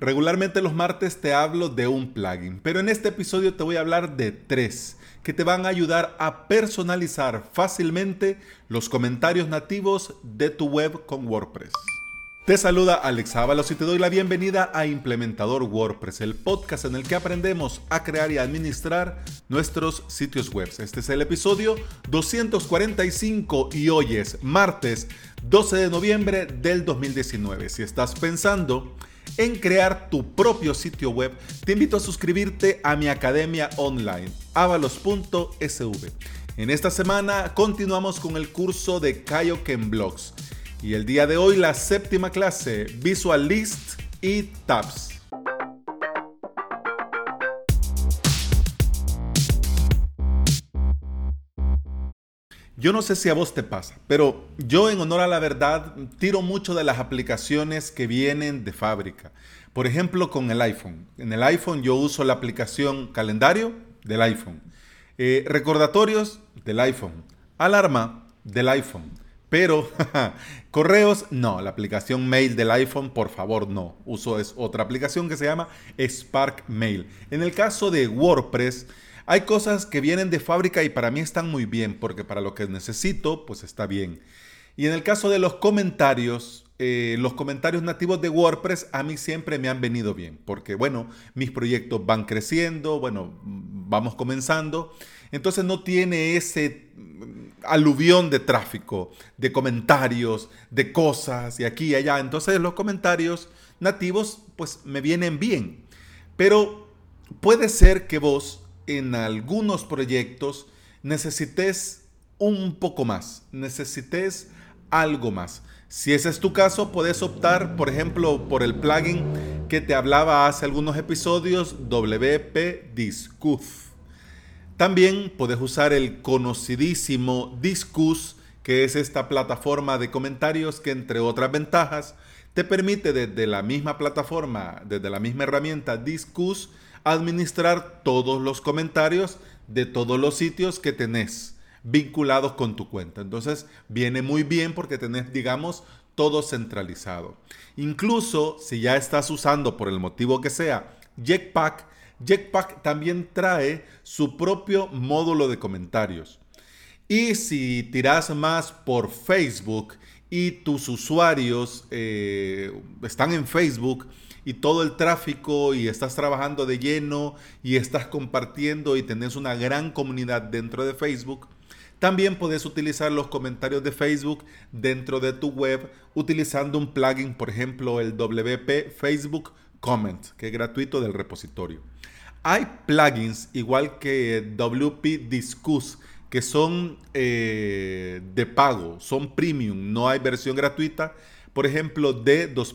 Regularmente los martes te hablo de un plugin, pero en este episodio te voy a hablar de tres que te van a ayudar a personalizar fácilmente los comentarios nativos de tu web con WordPress. Te saluda Alex Ábalos y te doy la bienvenida a Implementador WordPress, el podcast en el que aprendemos a crear y administrar nuestros sitios web. Este es el episodio 245 y hoy es martes 12 de noviembre del 2019. Si estás pensando en crear tu propio sitio web, te invito a suscribirte a mi academia online, avalos.sv. En esta semana continuamos con el curso de Kaioken Blogs y el día de hoy la séptima clase, Visual List y Tabs. Yo no sé si a vos te pasa, pero yo en honor a la verdad tiro mucho de las aplicaciones que vienen de fábrica. Por ejemplo, con el iPhone. En el iPhone yo uso la aplicación calendario del iPhone. Eh, recordatorios del iPhone. Alarma del iPhone. Pero correos, no. La aplicación mail del iPhone, por favor, no. Uso es otra aplicación que se llama Spark Mail. En el caso de WordPress, hay cosas que vienen de fábrica y para mí están muy bien, porque para lo que necesito, pues está bien. Y en el caso de los comentarios, eh, los comentarios nativos de WordPress a mí siempre me han venido bien, porque bueno, mis proyectos van creciendo, bueno, vamos comenzando, entonces no tiene ese mm, aluvión de tráfico, de comentarios, de cosas y aquí y allá. Entonces los comentarios nativos pues me vienen bien, pero puede ser que vos en algunos proyectos necesites un poco más, necesites algo más. Si ese es tu caso, puedes optar, por ejemplo, por el plugin que te hablaba hace algunos episodios, WP Discuss. También puedes usar el conocidísimo Discuss, que es esta plataforma de comentarios que, entre otras ventajas, te permite desde la misma plataforma, desde la misma herramienta Discuss, administrar todos los comentarios de todos los sitios que tenés vinculados con tu cuenta. Entonces viene muy bien porque tenés, digamos, todo centralizado. Incluso si ya estás usando por el motivo que sea Jetpack, Jetpack también trae su propio módulo de comentarios. Y si tiras más por Facebook y tus usuarios eh, están en Facebook, y todo el tráfico y estás trabajando de lleno y estás compartiendo y tenés una gran comunidad dentro de Facebook, también puedes utilizar los comentarios de Facebook dentro de tu web utilizando un plugin, por ejemplo, el WP Facebook Comment, que es gratuito del repositorio. Hay plugins igual que WP Discuss que son eh, de pago, son premium, no hay versión gratuita. Por ejemplo, de dos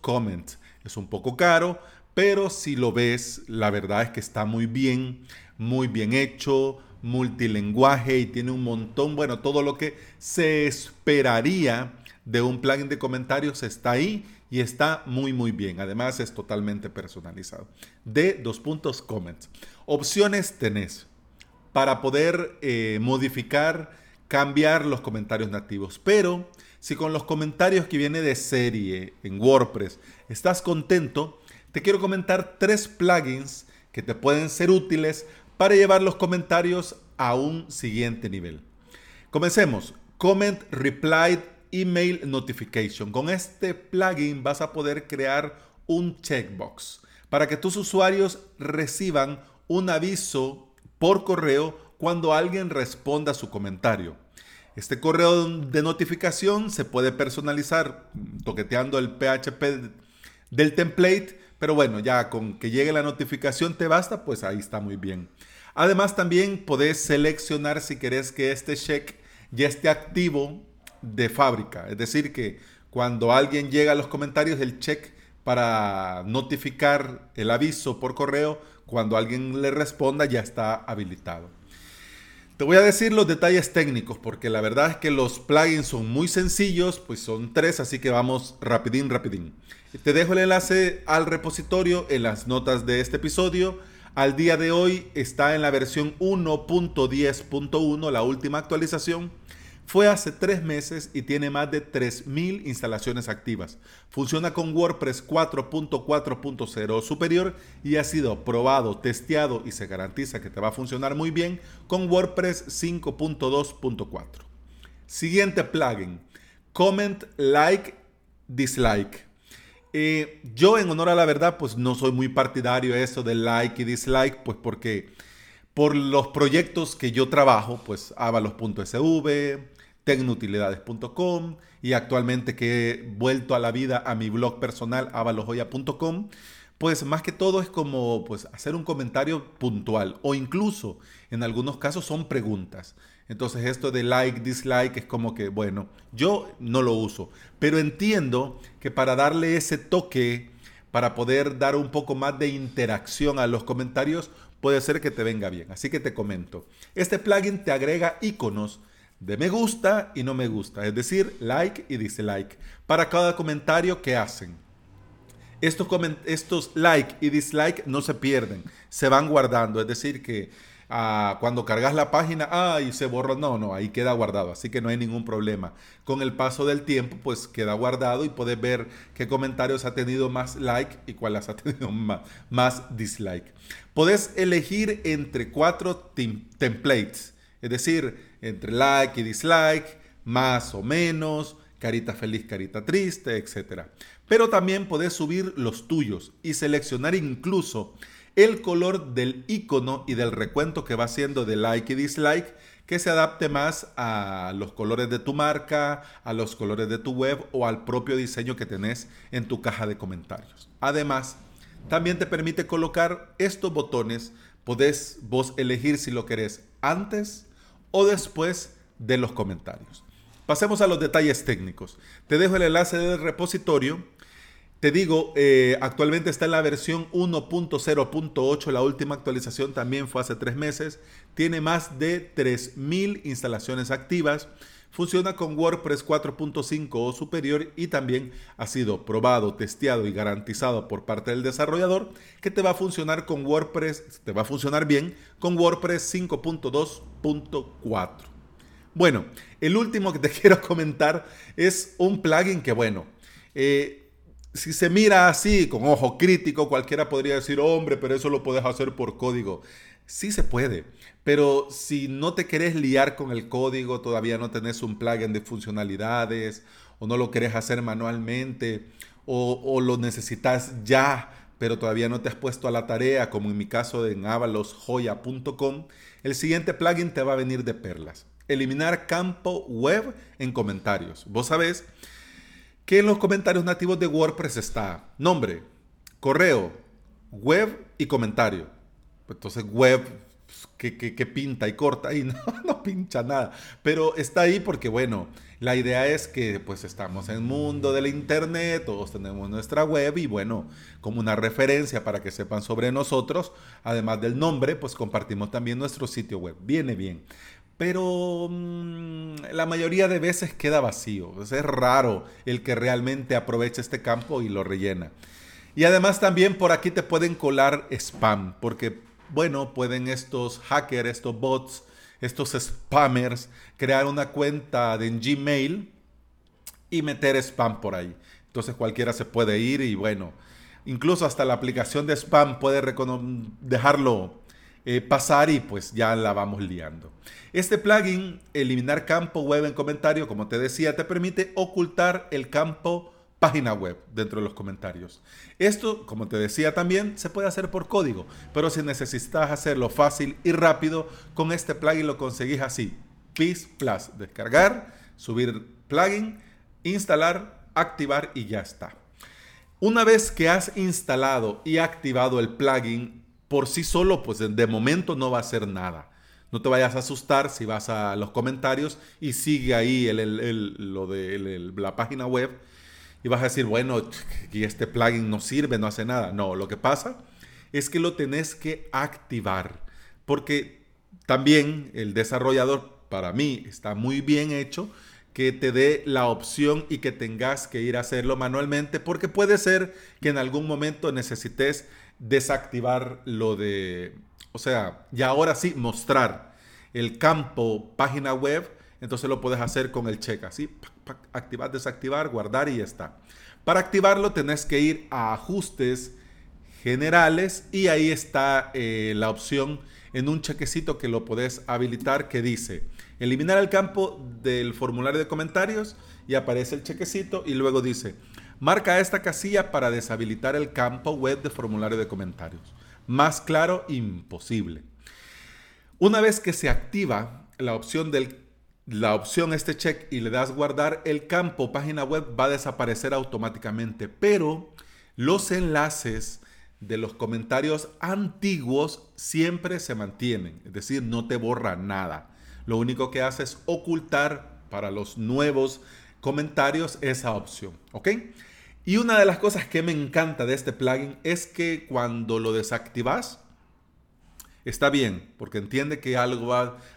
comment. Es un poco caro, pero si lo ves, la verdad es que está muy bien, muy bien hecho, multilenguaje y tiene un montón, bueno, todo lo que se esperaría de un plugin de comentarios está ahí y está muy muy bien. Además es totalmente personalizado. De dos puntos comments. Opciones tenés para poder eh, modificar, cambiar los comentarios nativos, pero si con los comentarios que viene de serie en WordPress estás contento, te quiero comentar tres plugins que te pueden ser útiles para llevar los comentarios a un siguiente nivel. Comencemos. Comment Reply Email Notification. Con este plugin vas a poder crear un checkbox para que tus usuarios reciban un aviso por correo cuando alguien responda a su comentario. Este correo de notificación se puede personalizar toqueteando el PHP del template, pero bueno, ya con que llegue la notificación te basta, pues ahí está muy bien. Además también podés seleccionar si querés que este check ya esté activo de fábrica, es decir, que cuando alguien llega a los comentarios el check para notificar el aviso por correo, cuando alguien le responda ya está habilitado. Te voy a decir los detalles técnicos porque la verdad es que los plugins son muy sencillos, pues son tres, así que vamos rapidín, rapidín. Te dejo el enlace al repositorio en las notas de este episodio. Al día de hoy está en la versión 1.10.1, la última actualización. Fue hace tres meses y tiene más de 3.000 instalaciones activas. Funciona con WordPress 4.4.0 superior y ha sido probado, testeado y se garantiza que te va a funcionar muy bien con WordPress 5.2.4. Siguiente plugin, Comment Like Dislike. Eh, yo en honor a la verdad, pues no soy muy partidario de eso de like y dislike, pues porque por los proyectos que yo trabajo, pues avalos.sv, tecnutilidades.com y actualmente que he vuelto a la vida a mi blog personal avalojoya.com, pues más que todo es como pues hacer un comentario puntual o incluso en algunos casos son preguntas. Entonces esto de like, dislike es como que, bueno, yo no lo uso, pero entiendo que para darle ese toque, para poder dar un poco más de interacción a los comentarios, puede ser que te venga bien. Así que te comento. Este plugin te agrega iconos de me gusta y no me gusta, es decir, like y dislike, para cada comentario que hacen. Estos, estos like y dislike no se pierden, se van guardando, es decir, que cuando cargas la página, ay, se borra. No, no, ahí queda guardado, así que no hay ningún problema. Con el paso del tiempo, pues queda guardado y puedes ver qué comentarios ha tenido más like y cuáles ha tenido más, más dislike. Puedes elegir entre cuatro templates, es decir, entre like y dislike, más o menos, carita feliz, carita triste, etc. Pero también puedes subir los tuyos y seleccionar incluso el color del icono y del recuento que va haciendo de like y dislike que se adapte más a los colores de tu marca, a los colores de tu web o al propio diseño que tenés en tu caja de comentarios. Además, también te permite colocar estos botones. Podés vos elegir si lo querés antes o después de los comentarios. Pasemos a los detalles técnicos. Te dejo el enlace del repositorio te digo, eh, actualmente está en la versión 1.0.8, la última actualización también fue hace tres meses. Tiene más de 3.000 instalaciones activas. Funciona con WordPress 4.5 o superior y también ha sido probado, testeado y garantizado por parte del desarrollador que te va a funcionar con WordPress, te va a funcionar bien con WordPress 5.2.4. Bueno, el último que te quiero comentar es un plugin que, bueno, eh, si se mira así, con ojo crítico, cualquiera podría decir, hombre, pero eso lo puedes hacer por código. Sí se puede, pero si no te querés liar con el código, todavía no tenés un plugin de funcionalidades, o no lo querés hacer manualmente, o, lo necesitas ya, pero todavía no te has puesto a la tarea, como en mi caso en avalosjoya.com, el siguiente plugin te va a venir de perlas. Eliminar campo web en comentarios. Vos sabés que en los comentarios nativos de WordPress está nombre, correo, web y comentario. Entonces web, pues, que, pinta y corta y no, no pincha nada. Pero está ahí porque, bueno, la idea es que pues estamos en el mundo del internet, todos tenemos nuestra web y bueno, como una referencia para que sepan sobre nosotros, además del nombre, pues compartimos también nuestro sitio web. Viene bien pero mm, la mayoría de veces queda vacío. es raro el que realmente aproveche este campo y lo rellena. Y además también por aquí te pueden colar spam, porque bueno, pueden estos hackers, estos bots, estos spammers crear una cuenta de Gmail y meter spam por ahí. Entonces cualquiera se puede ir y bueno, incluso hasta la aplicación de spam puede dejarlo eh, pasar y pues ya la vamos liando. Este plugin, eliminar campo web en comentario, como te decía, te permite ocultar el campo página web dentro de los comentarios. Esto, como te decía también, se puede hacer por código, pero si necesitas hacerlo fácil y rápido, con este plugin lo conseguís así. PIS Plus, descargar, subir plugin, instalar, activar y ya está. Una vez que has instalado y activado el plugin, por sí solo, pues de momento no va a hacer nada. No te vayas a asustar si vas a los comentarios y sigue ahí el, lo de la página web y vas a decir, bueno, y este plugin no sirve, no hace nada. No, lo que pasa es que lo tenés que activar porque también el desarrollador, para mí, está muy bien hecho que te dé la opción y que tengas que ir a hacerlo manualmente porque puede ser que en algún momento necesites desactivar lo de, o sea, y ahora sí mostrar el campo página web entonces lo puedes hacer con el check, así, activar, desactivar, guardar y ya está. Para activarlo tenés que ir a ajustes generales y ahí está eh, la opción en un chequecito que lo podés habilitar que dice eliminar el campo del formulario de comentarios y aparece el chequecito y luego dice marca esta casilla para deshabilitar el campo web de formulario de comentarios. Más claro, imposible. Una vez que se activa la opción del la opción este check y le das guardar, el campo página web va a desaparecer automáticamente, pero los enlaces de los comentarios antiguos siempre se mantienen, es decir, no te borra nada. Lo único que hace es ocultar para los nuevos comentarios esa opción, ¿ok? Y una de las cosas que me encanta de este plugin es que cuando lo desactivas, está bien, porque entiende que algo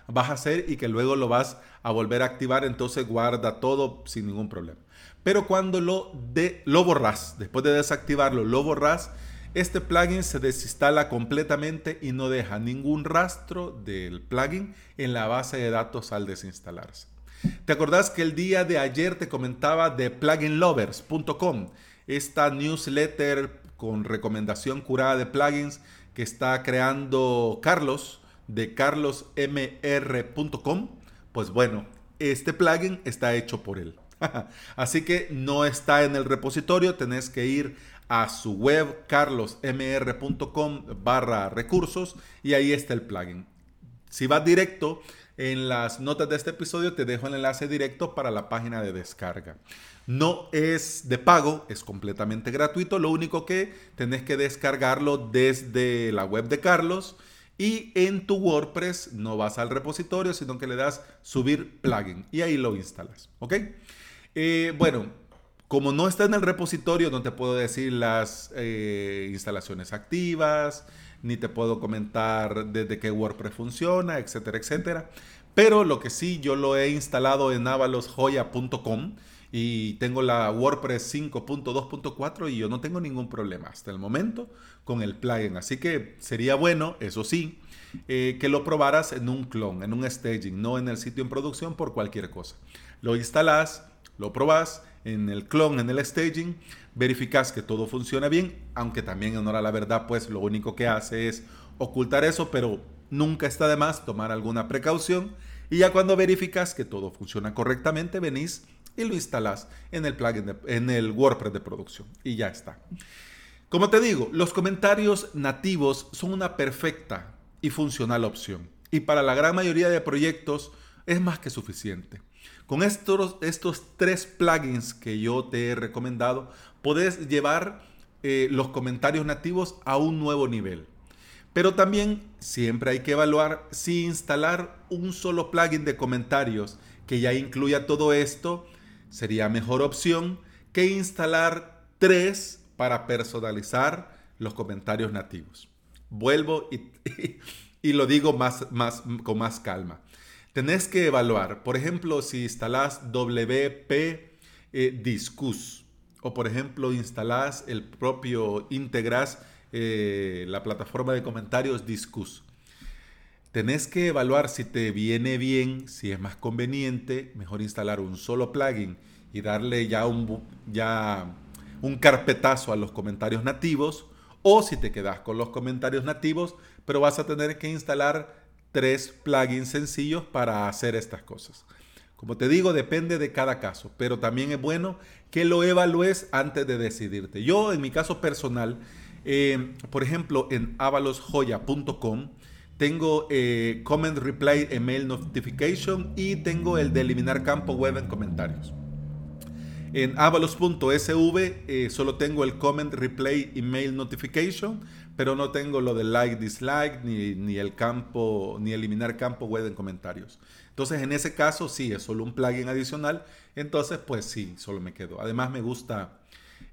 vas a hacer y que luego lo vas a volver a activar, entonces guarda todo sin ningún problema. Pero cuando lo, de, lo borras, después de desactivarlo, lo borras, este plugin se desinstala completamente y no deja ningún rastro del plugin en la base de datos al desinstalarse. ¿Te acordás que el día de ayer te comentaba de pluginlovers.com? Esta newsletter con recomendación curada de plugins que está creando Carlos de carlosmr.com. Pues bueno, este plugin está hecho por él. Así que no está en el repositorio, tenés que ir a su web carlosmr.com barra recursos y ahí está el plugin. Si vas directo en las notas de este episodio te dejo el enlace directo para la página de descarga. No es de pago, es completamente gratuito. Lo único que tenés que descargarlo desde la web de Carlos y en tu WordPress no vas al repositorio, sino que le das subir plugin y ahí lo instalas. ¿Ok? Eh, bueno, como no está en el repositorio, no te puedo decir las eh, instalaciones activas, ni te puedo comentar desde qué WordPress funciona, etcétera, etcétera. Pero lo que sí, yo lo he instalado en avalosjoya.com y tengo la WordPress 5.2.4 y yo no tengo ningún problema hasta el momento con el plugin. Así que sería bueno, eso sí, eh, que lo probaras en un clon, en un staging, no en el sitio en producción por cualquier cosa. Lo instalas, lo probas en el clon, en el staging, verificas que todo funciona bien, aunque también en honor a la verdad, pues lo único que hace es ocultar eso, pero nunca está de más tomar alguna precaución. Y ya cuando verificas que todo funciona correctamente, venís y lo instalas en el plugin, en el WordPress de producción. Y ya está. Como te digo, los comentarios nativos son una perfecta y funcional opción. Y para la gran mayoría de proyectos es más que suficiente. Con estos, estos tres plugins que yo te he recomendado, puedes llevar eh, los comentarios nativos a un nuevo nivel. Pero también siempre hay que evaluar si instalar un solo plugin de comentarios que ya incluya todo esto sería mejor opción que instalar tres para personalizar los comentarios nativos. Vuelvo y, y lo digo más, más, con más calma tenés que evaluar, por ejemplo, si instalás WP eh, o por ejemplo instalás el propio Integras, eh, la plataforma de comentarios Discus. Tenés que evaluar si te viene bien, si es más conveniente, mejor instalar un solo plugin y darle ya un, ya un carpetazo a los comentarios nativos, o si te quedas con los comentarios nativos, pero vas a tener que instalar tres plugins sencillos para hacer estas cosas. Como te digo, depende de cada caso, pero también es bueno que lo evalúes antes de decidirte. Yo, en mi caso personal, eh, por ejemplo, en avalosjoya.com, tengo eh, Comment Reply Email Notification y tengo el de eliminar campo web en comentarios. En avalos.sv eh, solo tengo el Comment Replay Email Notification, pero no tengo lo de like, dislike, ni, el campo, ni eliminar campo web en comentarios. Entonces, en ese caso, sí, es solo un plugin adicional. Entonces, pues sí, solo me quedo. Además, me gusta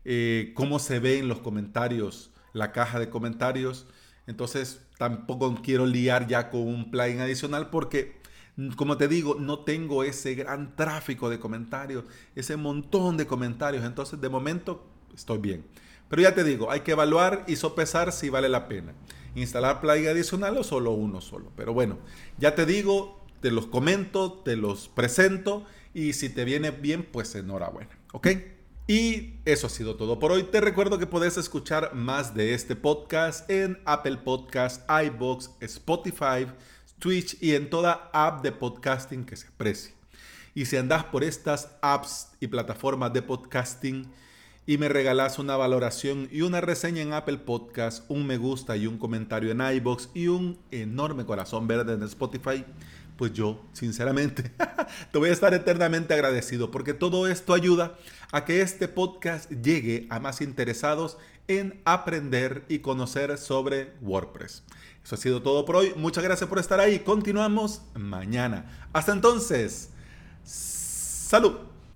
eh, cómo se ve en los comentarios, la caja de comentarios. Entonces, tampoco quiero liar ya con un plugin adicional porque, como te digo, no tengo ese gran tráfico de comentarios, ese montón de comentarios. Entonces, de momento, estoy bien. Pero ya te digo, hay que evaluar y sopesar si vale la pena. Instalar plugin adicional o solo uno solo. Pero bueno, ya te digo, te los comento, te los presento y si te viene bien, pues enhorabuena, ¿ok? Y eso ha sido todo por hoy. Te recuerdo que puedes escuchar más de este podcast en Apple Podcast, iBox, Spotify, Twitch y en toda app de podcasting que se aprecie. Y si andas por estas apps y plataformas de podcasting y me regalas una valoración y una reseña en Apple Podcast, un me gusta y un comentario en iBox y un enorme corazón verde en Spotify, pues yo, sinceramente, te voy a estar eternamente agradecido porque todo esto ayuda a que este podcast llegue a más interesados en aprender y conocer sobre WordPress. Eso ha sido todo por hoy. Muchas gracias por estar ahí. Continuamos mañana. Hasta entonces. Salud.